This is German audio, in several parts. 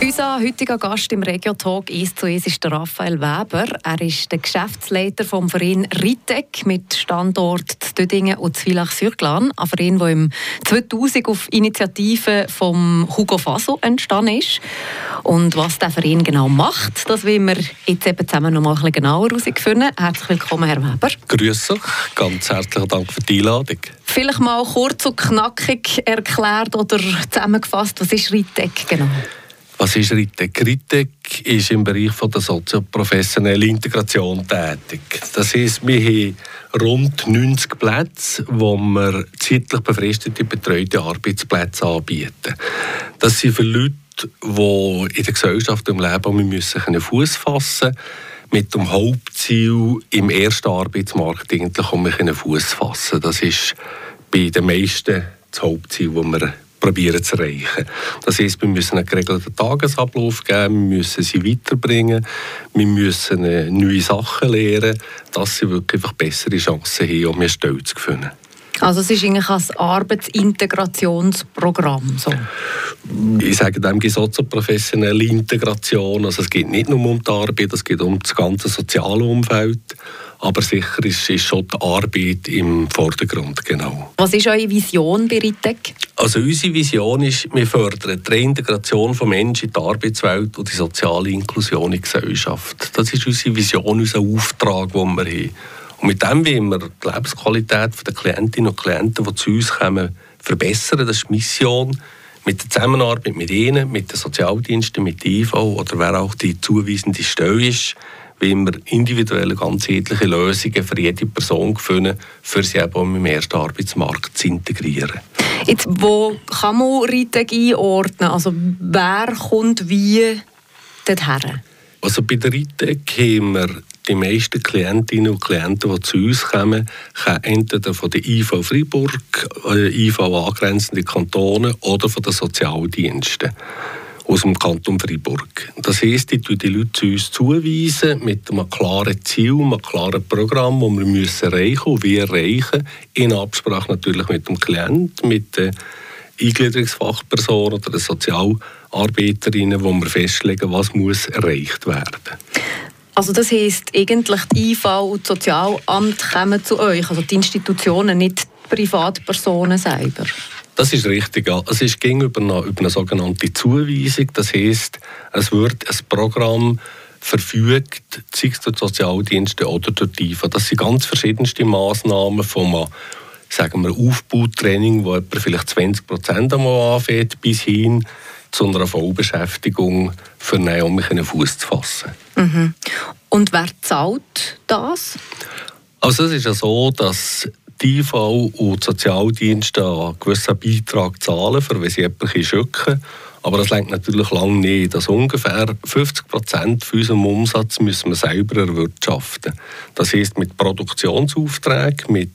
Unser heutiger Gast im Regio Talk ist zu uns ist der Raphael Weber. Er ist der Geschäftsleiter vom Verein Ritec mit Standort Dödingen und Zwillach-Sürglan. Ein Verein, der im 2000 auf Initiative von Hugo Faso entstanden ist. Und was der Verein genau macht, das wollen wir jetzt eben zusammen noch mal ein bisschen genauer herausfinden. Herzlich willkommen, Herr Weber. Grüß euch, ganz herzlichen Dank für die Einladung. Vielleicht mal kurz und knackig erklärt oder zusammengefasst, was ist Ritec genau? Was ist RITEC? RITEC ist im Bereich von der sozioprofessionellen Integration tätig. Das heisst, wir haben rund 90 Plätze, wo wir zeitlich befristete betreute Arbeitsplätze anbieten. Das sind für Leute, die in der Gesellschaft im Leben wir müssen Fuß fassen mit dem Hauptziel, im ersten Arbeitsmarkt eigentlich um Fuß fassen. Das ist bei den meisten das Hauptziel, das wir probieren zu erreichen. Das heisst, wir müssen einen geregelten Tagesablauf geben, wir müssen sie weiterbringen, wir müssen neue Sachen lernen, dass sie wirklich einfach bessere Chancen haben, um mehr Stellen zu finden. Also es ist eigentlich ein Arbeitsintegrationsprogramm. So. Ich sage dem sozioprofessionelle Integration. Also es geht nicht nur um die Arbeit, es geht um das ganze soziale Umfeld. Aber sicher ist, ist schon die Arbeit im Vordergrund, genau. Was ist eure Vision bei RITEC? Also unsere Vision ist, wir fördern die Reintegration von Menschen in die Arbeitswelt und die soziale Inklusion in die Gesellschaft. Das ist unsere Vision, unser Auftrag, den wir haben. Und mit dem wollen wir die Lebensqualität der Klientinnen und Klienten, die zu uns kommen, verbessern. Das ist die Mission. Mit der Zusammenarbeit mit ihnen, mit den Sozialdiensten, mit der IV oder wer auch die zuweisende Stelle ist, wollen wir individuelle, ganzheitliche Lösungen für jede Person finden, für sie eben im ersten Arbeitsmarkt zu integrieren. Jetzt, wo kann man Riteg einordnen? Also wer kommt wie dorthin? Also bei der Riteg haben wir die meisten Klientinnen und Klienten, die zu uns kommen, können entweder von der IV Freiburg, äh, IV angrenzende Kantone oder von den Sozialdiensten aus dem Kanton Freiburg. Das heisst, ich die Leute zu uns zuweisen mit einem klaren Ziel, einem klaren Programm, das wir müssen erreichen und wie erreichen, in Absprache natürlich mit dem Klienten, mit den Eingliederungsfachpersonen oder den Sozialarbeiterinnen, wo wir festlegen, was muss erreicht werden. Also das heisst, eigentlich die IV und das Sozialamt kommen zu euch, also die Institutionen, nicht die Privatpersonen selber? Das ist richtig. Ja. Es ist gegenüber einer, über eine sogenannte Zuweisung. Das heißt, es wird ein Programm verfügt, sei es durch die Sozialdienste oder durch die IFA. Das sind ganz verschiedenste Massnahmen vom sagen wir, Aufbautraining, wo etwa vielleicht 20 Prozent einmal anfängt, bis hin zu einer Vollbeschäftigung für einen, um mich einen Fuß zu fassen. Mhm. Und wer zahlt das? Also es ist ja so, dass die IV und die Sozialdienste einen gewissen Beitrag zahlen, für wenn sie etwas schücken. Aber das lenkt natürlich lange nicht. Also ungefähr 50 Prozent von unserem Umsatz müssen wir selber erwirtschaften. Das heisst mit Produktionsaufträgen, mit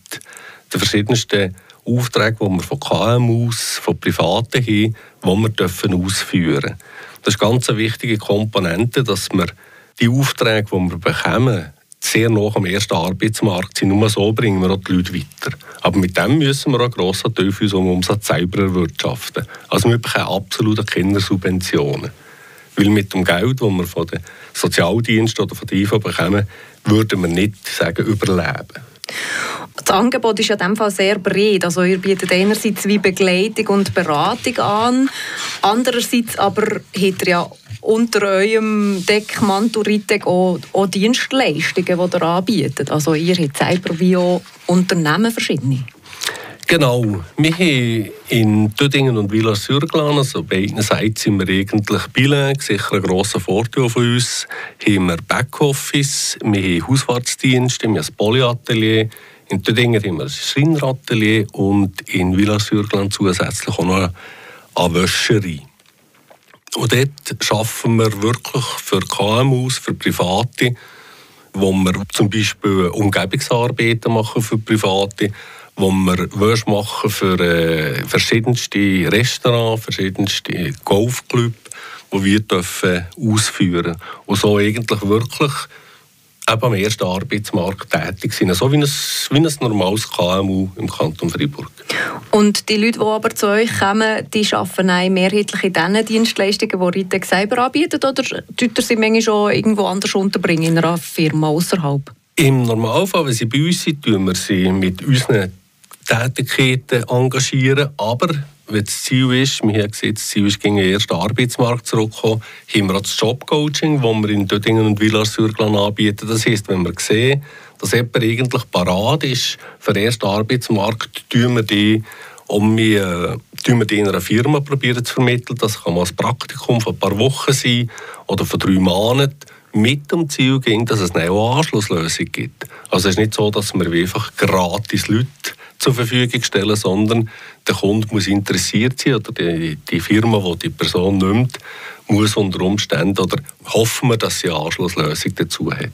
den verschiedensten Aufträgen, die wir von KMUs, von Privaten haben, die wir dürfen ausführen dürfen. Das ist ganz eine wichtige Komponente, dass wir die Aufträge, die wir bekommen, sehr nach am ersten Arbeitsmarkt sind. Nur so bringen wir auch die Leute weiter. Aber mit dem müssen wir auch einen grossen Teil unseres Umsatz selber erwirtschaften. Also wir bekommen absolut keine Subventionen. Weil mit dem Geld, das wir von den Sozialdiensten oder von der IV bekommen, würden wir nicht sagen, überleben. Das Angebot ist ja in dem Fall sehr breit. Also ihr bietet einerseits wie Begleitung und Beratung an, andererseits aber habt ihr ja unter eurem Deckmantel Ritec auch, auch Dienstleistungen, die ihr anbietet. Also ihr habt selber wie auch Unternehmen verschiedene. Genau. Wir haben in Dödingen und Villa Sürglan, also beiden Seiten sind wir eigentlich bilingue, sicher ein grosser Vorteil von uns. Haben wir Backoffice, wir haben Hausfahrtsdienste, wir haben ein Polyatelier, in Dödingen haben wir ein Schreineratelier und in Villa Sürglan zusätzlich auch noch eine Wäscherei. Und dort arbeiten wir wirklich für KMUs, für Private, wo wir zum Beispiel Umgebungsarbeiten machen für Private, wo wir Wäsche machen für äh, verschiedenste Restaurants, verschiedenste Golfclubs, die wir dürfen ausführen. Und so eigentlich wirklich eben am ersten Arbeitsmarkt tätig sind, so wie ein, wie ein normales KMU im Kanton Freiburg. Und die Leute, die aber zu euch kommen, die arbeiten mehrheitlich in diesen Dienstleistungen, die Ritex selber anbietet, oder tut ihr sie manchmal schon irgendwo anders unterbringen, in einer Firma außerhalb? Im Normalfall, wenn sie bei uns sind, tun wir sie mit unseren Tätigkeiten engagieren, aber wenn das Ziel ist, wir haben gesehen, das Ziel ist, gegen den ersten Arbeitsmarkt zurückzukommen, haben wir auch das Jobcoaching, das wir in Döttingen und Villars-sur-Glane anbieten. Das heisst, wenn wir sehen, dass jemand eigentlich parat ist für den ersten Arbeitsmarkt, tun wir die um wir, äh, wir die in einer Firma probieren zu vermitteln. Das kann mal ein Praktikum von ein paar Wochen sein oder von drei Monaten mit dem Ziel ging, dass es eine Anschlusslösung gibt. Also es ist nicht so, dass wir einfach gratis Leute zur Verfügung stellen, sondern der Kunde muss interessiert sein oder die, die Firma, die die Person nimmt, muss unter Umständen oder hoffen wir, dass sie eine Anschlusslösung dazu hat.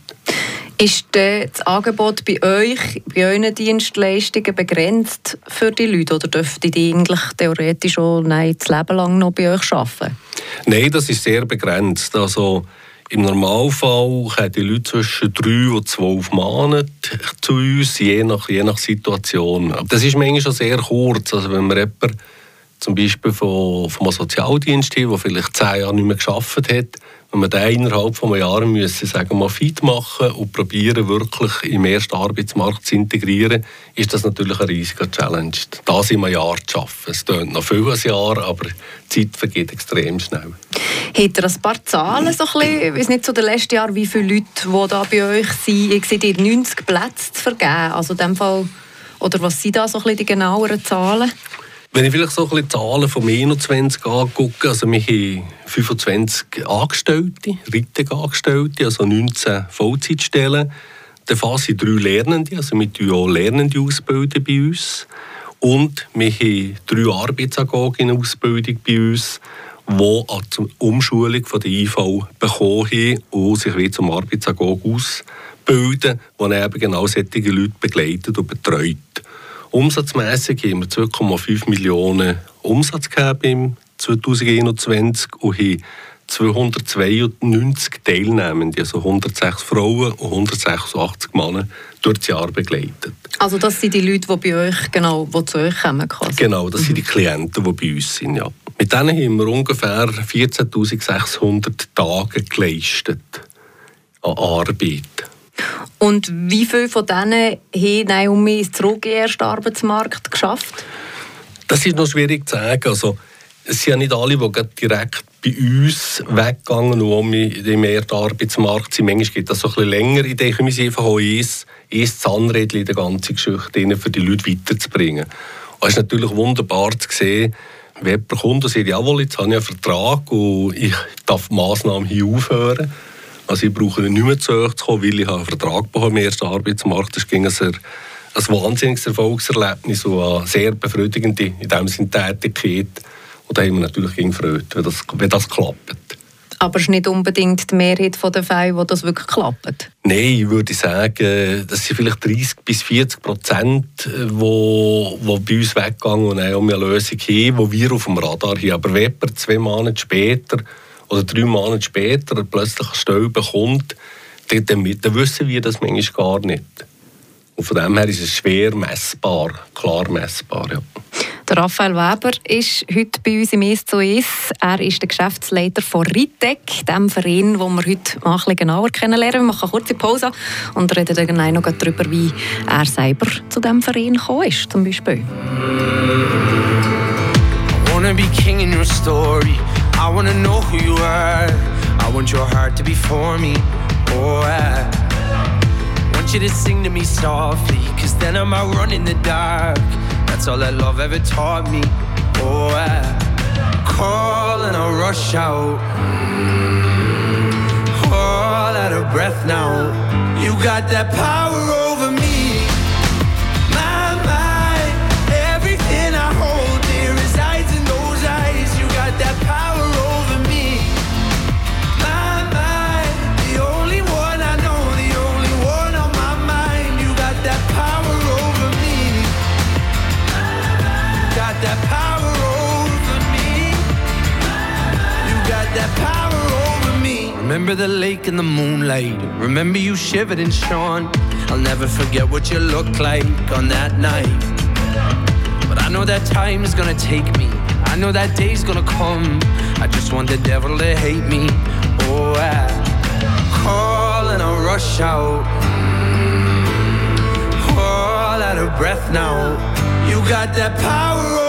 Ist das Angebot bei euch, bei euren Dienstleistungen begrenzt für die Leute oder dürften die eigentlich theoretisch schon nein, das Leben lang noch bei euch arbeiten? Nein, das ist sehr begrenzt. Also im Normalfall kommen die Leute zwischen drei und zwölf Monaten zu uns, je nach, je nach Situation. Das ist manchmal schon sehr kurz. Also wenn man zum Beispiel von, von einem Sozialdienst hat, der vielleicht zehn Jahre nicht mehr gearbeitet hat, wenn wir den innerhalb von einem Jahr müssen, sagen wir, fit machen und probieren, wirklich im ersten Arbeitsmarkt zu integrieren, ist das natürlich ein riesiger Challenge. Das in einem Jahr zu schaffen. Es dauert noch viel ein Jahr, aber die Zeit vergeht extrem schnell. Hat ihr ein paar Zahlen, so ein bisschen, nicht, zu den letzten Jahren, wie viele Leute, die da bei euch sind? Ich sehe, ihr 90 Plätze zu vergeben. Also in dem Fall, oder was sind da so ein bisschen die genaueren Zahlen? Wenn ich vielleicht so ein bisschen Zahlen vom 21 angucke, also wir haben 25 Angestellte, Rittig-Angestellte, also 19 Vollzeitstellen. Davon sind drei Lernende, also wir bilden auch Lernende ausbilden bei uns. Und wir haben drei Arbeitsagogen in Ausbildung bei uns, die die Umschulung von der IV bekommen haben und sich wie zum Arbeitsagog ausbilden, wo eben genau solche Leute begleitet und betreut. Umsatzmässig haben wir 2,5 Millionen Umsatz im 2021 und haben 292 Teilnehmende, also 106 Frauen und 186 Männer, durch das Jahr begleitet. Also das sind die Leute, die bei euch, genau, die zu euch kommen? Quasi. Genau, das mhm. sind die Klienten, die bei uns sind, ja. Mit denen haben wir ungefähr 14'600 Tage geleistet an Arbeit. Und wie viele von denen haben Naomi zurück in den ersten Arbeitsmarkt geschafft? Das ist noch schwierig zu sagen. Also, es sind ja nicht alle, die direkt bei uns weggegangen und im ersten Arbeitsmarkt sind. Manchmal geht das so ein bisschen länger. Ich denke, wir sind einfach auch eins, eins Zahnrädchen in der ganzen Geschichte, für die Leute weiterzubringen. Und es ist natürlich wunderbar zu sehen, und sagt, jawohl, jetzt habe ich einen Vertrag und ich darf die Massnahmen hier aufhören also ich brauche nicht mehr zu euch zu kommen, weil ich einen Vertrag bekommen im ersten Arbeitsmarkt. Das ging ein, ein wahnsinniges Erfolgserlebnis und eine sehr befriedigende in dem Sinne Tätigkeit. Und da haben wir natürlich gefreut, wenn das, wenn das klappt. Aber es ist nicht unbedingt die Mehrheit der Fälle, wo das wirklich klappt? Nein, ich würde sagen, das sind vielleicht 30 bis 40 Prozent, die bei uns weggegangen und um eine Lösung haben, die wir auf dem Radar haben. Aber wenn jemand zwei Monate später oder drei Monate später plötzlich eine Stelle bekommt, dann, dann wissen wir das manchmal gar nicht. Und von dem her ist es schwer messbar, klar messbar. Ja. Der Raphael Weber ist heute bei uns im «Es zu Es». Er ist der Geschäftsleiter von Ritec, dem Verein, den wir heute mal ein bisschen genauer kennenlernen. Wir machen eine kurze Pause und reden dann noch darüber, wie er selber zu diesem Verein gekommen ist, zum Beispiel. I wanna be king in your story. I wanna know who you are. I want your heart to be for me. Oh, I want you to sing to me softly. Cause then I might run in the dark. That's all that love ever taught me. Oh, I call and I rush out. All out of breath now. You got that power oh. And the moonlight. Remember you shivered and shone. I'll never forget what you looked like on that night. But I know that time is gonna take me. I know that day's gonna come. I just want the devil to hate me. Oh, I call and I rush out. Mm. All out of breath now. You got that power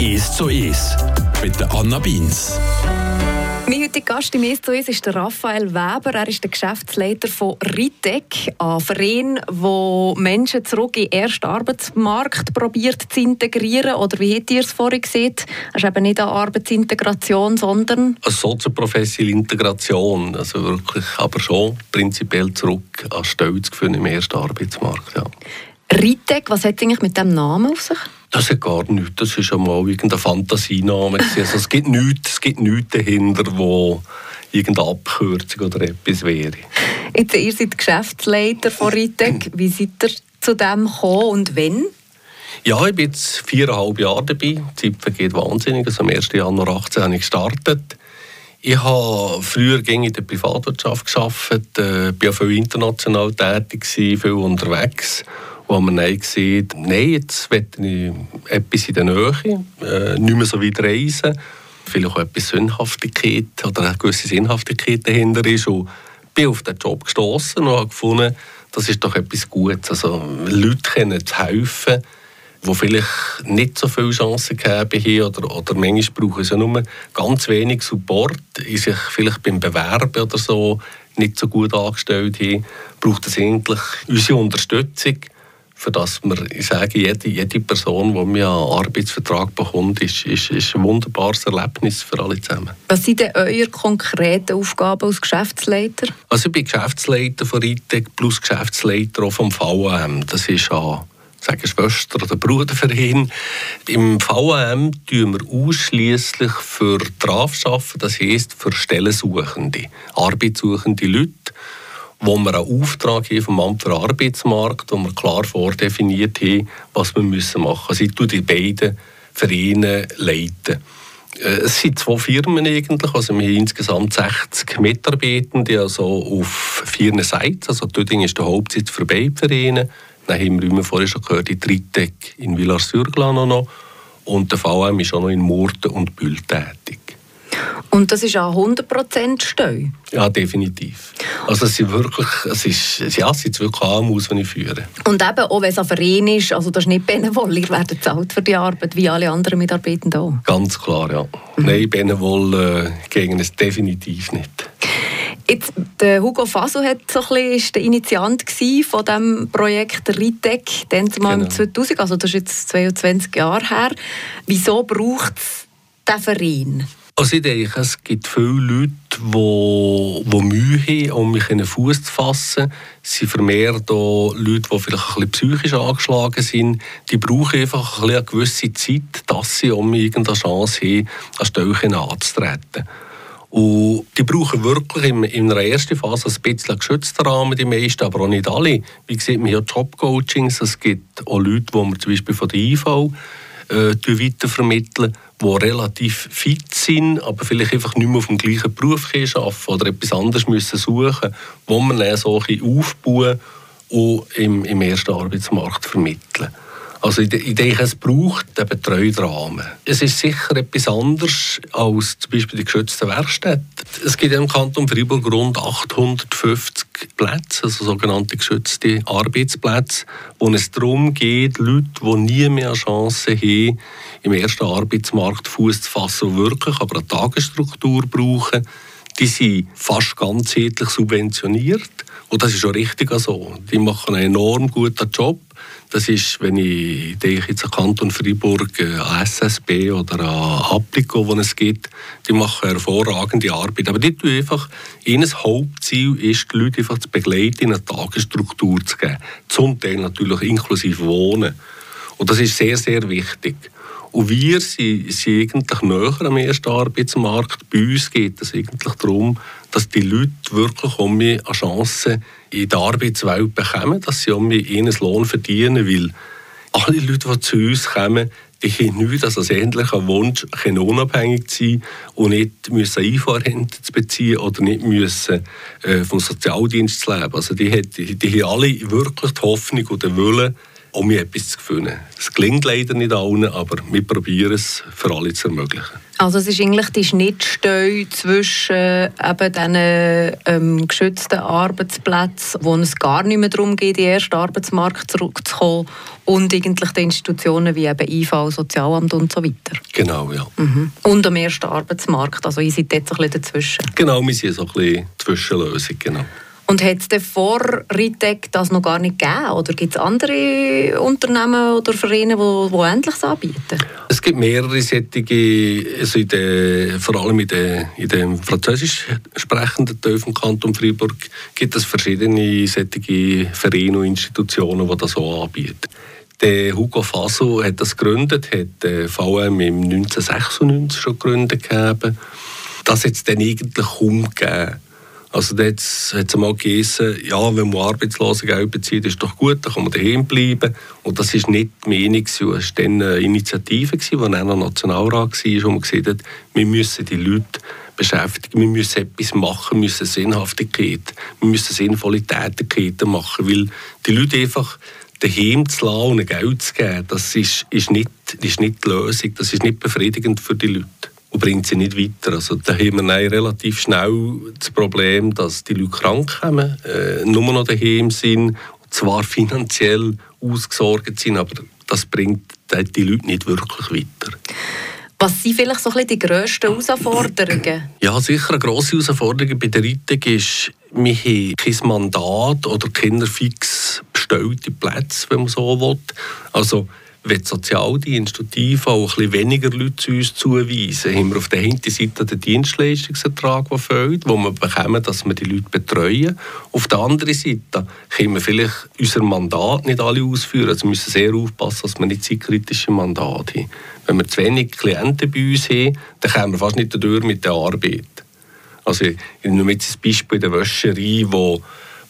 «Ist so ist» mit Anna Beins. Mein heutiger Gast im «Ist so ist» ist der Raphael Weber. Er ist der Geschäftsleiter von Ritec, ein Verein, der Menschen zurück in den ersten Arbeitsmarkt probiert zu integrieren. Oder wie habt ihr es vorhin gesehen? Es ist eben nicht eine Arbeitsintegration, sondern... Eine sozioprofessionelle Integration. Also wirklich, aber schon prinzipiell zurück an Stelle zu führen im ersten Arbeitsmarkt. Ja. Ritec, was hat eigentlich mit dem Namen auf sich? Das hat gar nichts. Das ist einmal irgendein Fantasiename. Also es gibt nichts, es gibt nichts dahinter, wo irgendeine Abkürzung oder etwas wäre. Jetzt, ihr seid Geschäftsleiter von Ritec. Wie seid ihr zu dem gekommen und wann? Ja, ich bin jetzt viereinhalb Jahre dabei. Die Zeit vergeht wahnsinnig. Also am 1. Januar 2018 habe ich gestartet. Ich habe früher in der Privatwirtschaft gearbeitet, äh, bin auch viel international tätig, viel unterwegs wo man dann sieht, nein, jetzt möchte ich etwas in der Nähe, äh, nicht mehr so weit reisen, vielleicht auch etwas Sinnhaftigkeit oder eine gewisse Sinnhaftigkeit dahinter ist. Und bin auf den Job gestoßen und habe gefunden, das ist doch etwas Gutes. Also Leute können helfen, die vielleicht nicht so viele Chancen gegeben haben oder, oder manchmal brauchen sie nur ganz wenig Support, die sich vielleicht beim Bewerben oder so nicht so gut angestellt haben, braucht es eigentlich unsere Unterstützung für das wir, ich sage, jede, jede Person, die mir einen Arbeitsvertrag bekommt, ist, ist, ist ein wunderbares Erlebnis für alle zusammen. Was sind denn eure konkreten Aufgaben als Geschäftsleiter? Also ich bin Geschäftsleiter von ITEC plus Geschäftsleiter auch vom VAM. Das ist ein sagen Schwester- oder Bruderverein. Im VAM tun wir ausschließlich für Traf arbeiten, das heisst für Stellensuchende, arbeitssuchende Leute wo wir einen Auftrag haben vom Amt für Arbeitsmarkt, wo wir klar vordefiniert haben, was wir machen müssen. Also ich die beiden Vereine leiten. Äh, es sind zwei Firmen eigentlich, also wir haben insgesamt 60 Mitarbeitende, also auf vier Seiten. Also Töding ist der Hauptsitz für beide Vereine. Dann haben wir, wie wir vorhin schon gehört, die Tritec in Villars-sur-Glane noch und der VM ist auch noch in Murten und Bühl tätig. Und das ist auch 100% Steu? Ja, definitiv. Also es sind wirklich, es ist, ja, es sind wirklich AMUs, die ich führe. Und eben, auch wenn es ein Verein ist, also das ist nicht Benevol, ihr werdet bezahlt für die Arbeit, wie alle anderen Mitarbeitenden auch? Ganz klar, ja. Mhm. Nein, Benevol äh, gegen es definitiv nicht. Jetzt, der Hugo Faso hat so ein bisschen, ist der Initiant von dem Projekt Ritec, dann mal genau. 2000, also das ist jetzt 22 Jahre her. Wieso braucht es diesen Verein? Also ich denke, es gibt viele Leute, die, die Mühe haben, um mich in den Fuß zu fassen. Es sind vermehrt auch Leute, die vielleicht ein bisschen psychisch angeschlagen sind. Die brauchen einfach eine gewisse Zeit, dass sie um irgendeine Chance haben, an Stellen anzutreten. Und die brauchen wirklich in, in einer ersten Phase ein bisschen geschützten Rahmen, die meisten, aber auch nicht alle. Wie sieht man ja Jobcoachings, es gibt auch Leute, die wir zum Beispiel von der IV äh, weitervermitteln, die relativ fit sind, aber vielleicht einfach nicht mehr auf dem gleichen Beruf arbeiten oder etwas anderes müssen suchen wo man dann so ein aufbauen und im, im ersten Arbeitsmarkt vermitteln. Also ich, denke, es braucht einen betreuten. Es ist sicher etwas anderes als zum Beispiel die geschützten Werkstätten. Es gibt im Kanton Freiburg rund 850 Plätze, also sogenannte geschützte Arbeitsplätze, wo es darum geht, Leute, die nie mehr eine Chance haben, im ersten Arbeitsmarkt Fuß zu fassen und wirklich aber eine Tagesstruktur brauchen, die sind fast ganzheitlich subventioniert. Und das ist auch richtig so. Die machen einen enorm guten Job. Das ist, wenn ich denke jetzt an Kanton Freiburg, äh, an SSB oder an Applico, wo es gibt, die machen hervorragende Arbeit. Aber die tun einfach, ihr Hauptziel ist, die Leute einfach zu begleiten, in eine Tagesstruktur zu geben. Zum Teil natürlich inklusive Wohnen. Und das ist sehr, sehr wichtig. Und wir sind, sind eigentlich näher am ersten Arbeitsmarkt. Bei uns geht es eigentlich darum, dass die Leute wirklich um eine Chance in der Arbeitswelt bekommen, dass sie um ihren Lohn verdienen, weil alle Leute, die zu uns kommen, die haben nichts als ähnlichen Wunsch, unabhängig zu sein und nicht müssen Einfahrrente zu beziehen oder nicht müssen äh, vom Sozialdienst zu leben. Also die, die, die haben alle wirklich die Hoffnung und den Willen, um mir etwas zu gewinnen. Es klingt leider nicht allen, aber wir probieren es für alle zu ermöglichen. Also es ist eigentlich die Schnittstelle zwischen eben diesen ähm, geschützten Arbeitsplätzen, wo es gar nicht mehr darum geht, in den ersten Arbeitsmarkt zurückzukommen und eigentlich die Institutionen wie eben IV, Sozialamt und so weiter. Genau, ja. Mhm. Und am ersten Arbeitsmarkt, also ihr seid jetzt ein bisschen dazwischen. Genau, wir sind so ein bisschen Zwischenlösung, genau. Und hat es vor Ritec das noch gar nicht gegeben? Oder gibt es andere Unternehmen oder Vereine, die, Ähnliches anbieten? Es gibt mehrere solche, also in der, vor allem in, der, französisch sprechenden Teil vom Kanton Freiburg gibt es verschiedene solche Vereine und Institutionen, die das so anbieten. Der Hugo Faso hat das gegründet, hat äh, VM im 1996 schon gegründet. Das hat es dann eigentlich kaum gegeben. Also dort hat es mal geheißen, ja, wenn man Arbeitslosengeld bezieht, ist doch gut, dann kann man daheim bleiben. Und das ist nicht die Meinung, es war dann eine Initiative, die dann noch Nationalrat war, wo man gesagt hat, wir müssen die Leute beschäftigen, wir müssen etwas machen, wir müssen Sinnhaftigkeit, wir müssen sinnvolle Tätigkeiten machen, weil die Leute einfach daheim zu lassen und Geld zu geben, das ist, ist, nicht, ist nicht die Lösung, das ist nicht befriedigend für die Leute und bringt sie nicht weiter. Also da haben wir relativ schnell das Problem, dass die Leute krank kommen, äh, nur noch daheim sind, zwar finanziell ausgesorgt sind, aber das bringt die Leute nicht wirklich weiter. Was sind vielleicht so ein bisschen die grössten Herausforderungen? Ja, sicher eine grosse Herausforderung bei der Rettung ist, wir haben kein Mandat oder keine fix bestellte Plätze, wenn man so will. Also wenn die Sozialdienste und die IV ein bisschen weniger Leute zu uns zuweisen, haben wir auf der einen Seite den Dienstleistungsertrag, der fehlt, wo wir bekommen, dass wir die Leute betreuen. Auf der anderen Seite können wir vielleicht unser Mandat nicht alle ausführen. Also wir müssen sehr aufpassen, dass wir nicht zeitkritische Mandate haben. Wenn wir zu wenig Klienten bei uns haben, dann kommen wir fast nicht durch mit der Arbeit. Also ich nehme jetzt ein Beispiel in der Wäscherei, wo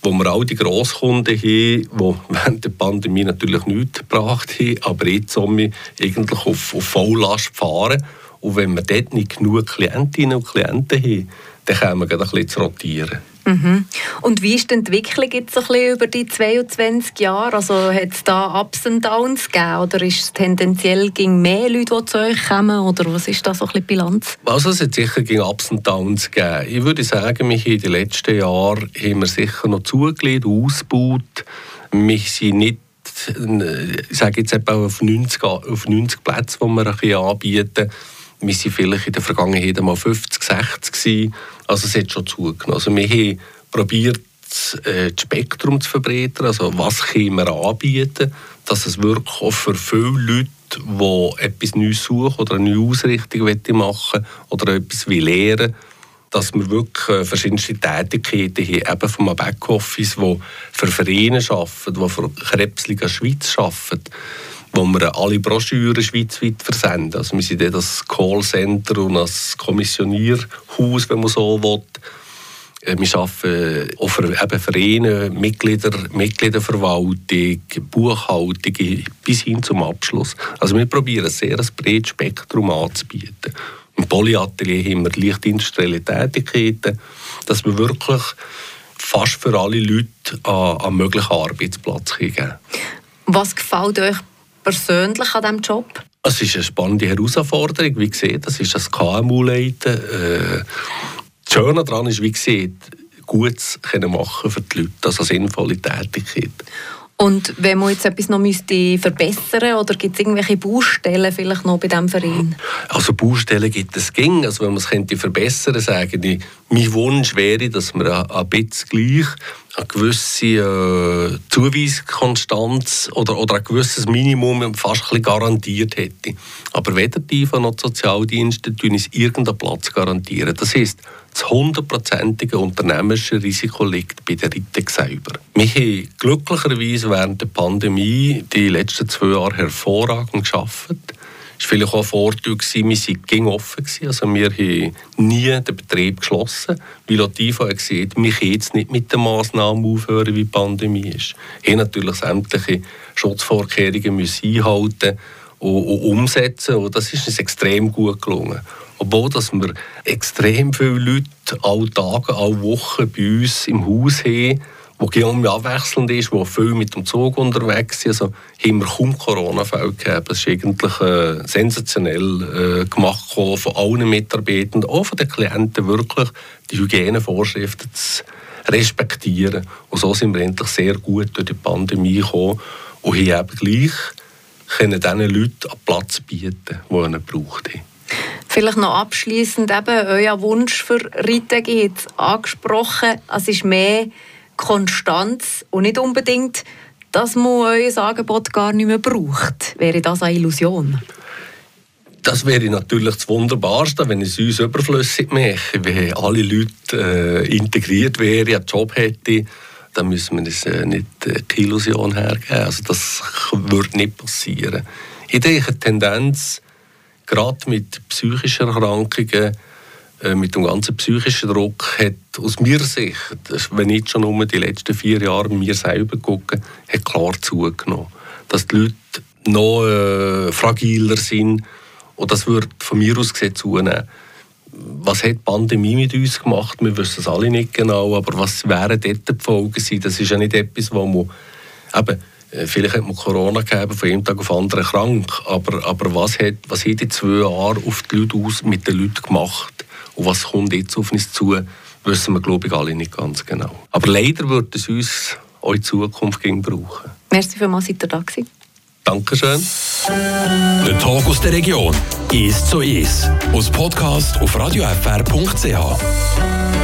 wo wir all die Grosskunden haben, die während der Pandemie natürlich nichts gebracht haben, aber jetzt somit eigentlich auf, auf Volllast fahren. Und wenn wir dort nicht genug Klientinnen und Klienten haben, dann können wir ein bisschen zu rotieren. Mhm. Und wie ist die Entwicklung jetzt ein bisschen über die 22 Jahre? Also hat es da Ups und Downs gegeben oder ist es tendenziell gegen mehr Leute, die zu euch kommen? Oder was ist da so ein bisschen Bilanz? Also es hat sicher gegen Ups und Downs gegeben. Ich würde sagen, mich in den letzten Jahren haben wir sicher noch zugelegt, ausgebaut. Wir sind nicht ich sage jetzt etwa auf 90, auf 90 Plätze, die wir ein bisschen anbieten. Wir waren vielleicht in der Vergangenheit mal 50, 60 Gewesen. Also es hat schon zugenommen. Also wir haben probiert, äh, das Spektrum zu verbreitern, also was können wir anbieten, dass es wirklich auch für viele Leute, die etwas Neues suchen oder eine neue Ausrichtung machen oder etwas lernen dass wir wirklich äh, verschiedenste Tätigkeiten haben, eben vom Backoffice, die für Vereine arbeiten, die für Krebsliga Schweiz arbeiten, wo wir alle Broschüren schweizweit versenden. Also wir sind das Callcenter und das Kommissionierhaus, wenn man so will. Äh, wir arbeiten für eben Vereine, Mitglieder, Mitgliederverwaltung, Buchhaltung bis hin zum Abschluss. Also wir probieren ein sehr breites Spektrum anzubieten. Im Polyatelier haben wir leicht industrielle Tätigkeiten, dass wir wirklich fast für alle Leute einen möglichen Arbeitsplatz geben Was gefällt euch persönlich an diesem Job? Es ist eine spannende Herausforderung, wie gesagt, das ist das KMU-Leiten. Äh, das Schöne daran ist, wie gesagt, Gutes machen für die Leute, also sinnvolle Tätigkeit. Und wenn man jetzt etwas noch müsste verbessern oder gibt es irgendwelche Baustellen vielleicht noch bei diesem Verein? Also Baustellen gibt es ging. Also wenn man es könnte verbessern könnte, sage ich, mein Wunsch wäre, dass man ein bisschen gleich eine gewisse äh, Zuweiskonstanz oder, oder ein gewisses Minimum fast ein bisschen garantiert hätte. Aber weder die von noch die Sozialdienste tun uns irgendeinen Platz garantieren. Das heisst, das hundertprozentige unternehmerische Risiko liegt bei der Ritek selber. Wir haben glücklicherweise während der Pandemie die letzten zwei Jahre hervorragend geschafft. War vielleicht auch ein Vorteil, wir waren offen. Also wir haben nie den Betrieb geschlossen, weil auch die gesagt wir können jetzt nicht mit den Massnahmen aufhören, wie die Pandemie ist. Wir haben natürlich sämtliche Schutzvorkehrungen müssen einhalten und, und umsetzen und das ist uns extrem gut gelungen. Obwohl dass wir extrem viele Leute alle Tage, alle Wochen bei uns im Haus haben, wo Guillaume abwechselnd ist, wo viel mit dem Zug unterwegs sind. Also haben wir kaum Corona-Fälle gehabt. Das ist eigentlich äh, sensationell äh, gemacht von allen Mitarbeitern, auch von den Klienten wirklich, die Hygienevorschriften zu respektieren. Und so sind wir endlich sehr gut durch die Pandemie gekommen und haben eben gleich können diesen Leuten einen Platz bieten, den er braucht. Vielleicht noch abschließend euer Wunsch für Riteg jetzt angesprochen. Es ist mehr Konstanz und nicht unbedingt, dass man euer Angebot gar nicht mehr braucht. Wäre das eine Illusion? Das wäre natürlich das Wunderbarste, wenn es uns überflüssig mache. Wenn alle Leute äh, integriert wären, einen Job hätten, dann müssen wir uns äh, nicht äh, die Illusion hergeben. Also das würde nicht passieren. Ich denke, die Tendenz gerade mit psychischen Erkrankungen, mit dem ganzen psychischen Druck, hat aus meiner Sicht, wenn ich schon um die letzten vier Jahre mir selber gucke, hat klar zugenommen. Dass die Leute noch äh, fragiler sind und das wird von mir aus gesehen zunehmen. Was hat die Pandemie mit uns gemacht? Wir wissen es alle nicht genau, aber was wären dort die Folgen gewesen? Das ist ja nicht etwas, wo man eben, äh, Vielleicht hat man Corona gegeben, von einem Tag auf den anderen krank. Aber, aber was, hat, was hat die zwei Jahre auf die Leute aus mit den Leuten gemacht? Und was kommt jetzt auf uns zu, wissen wir, glaube ich, alle nicht ganz genau. Aber leider wird es uns auch in Zukunft brauchen. Merci vielmals, seid ihr da gewesen. Dankeschön. Der Tag aus der Region ist so ist. Aus Podcast auf radiofr.ch.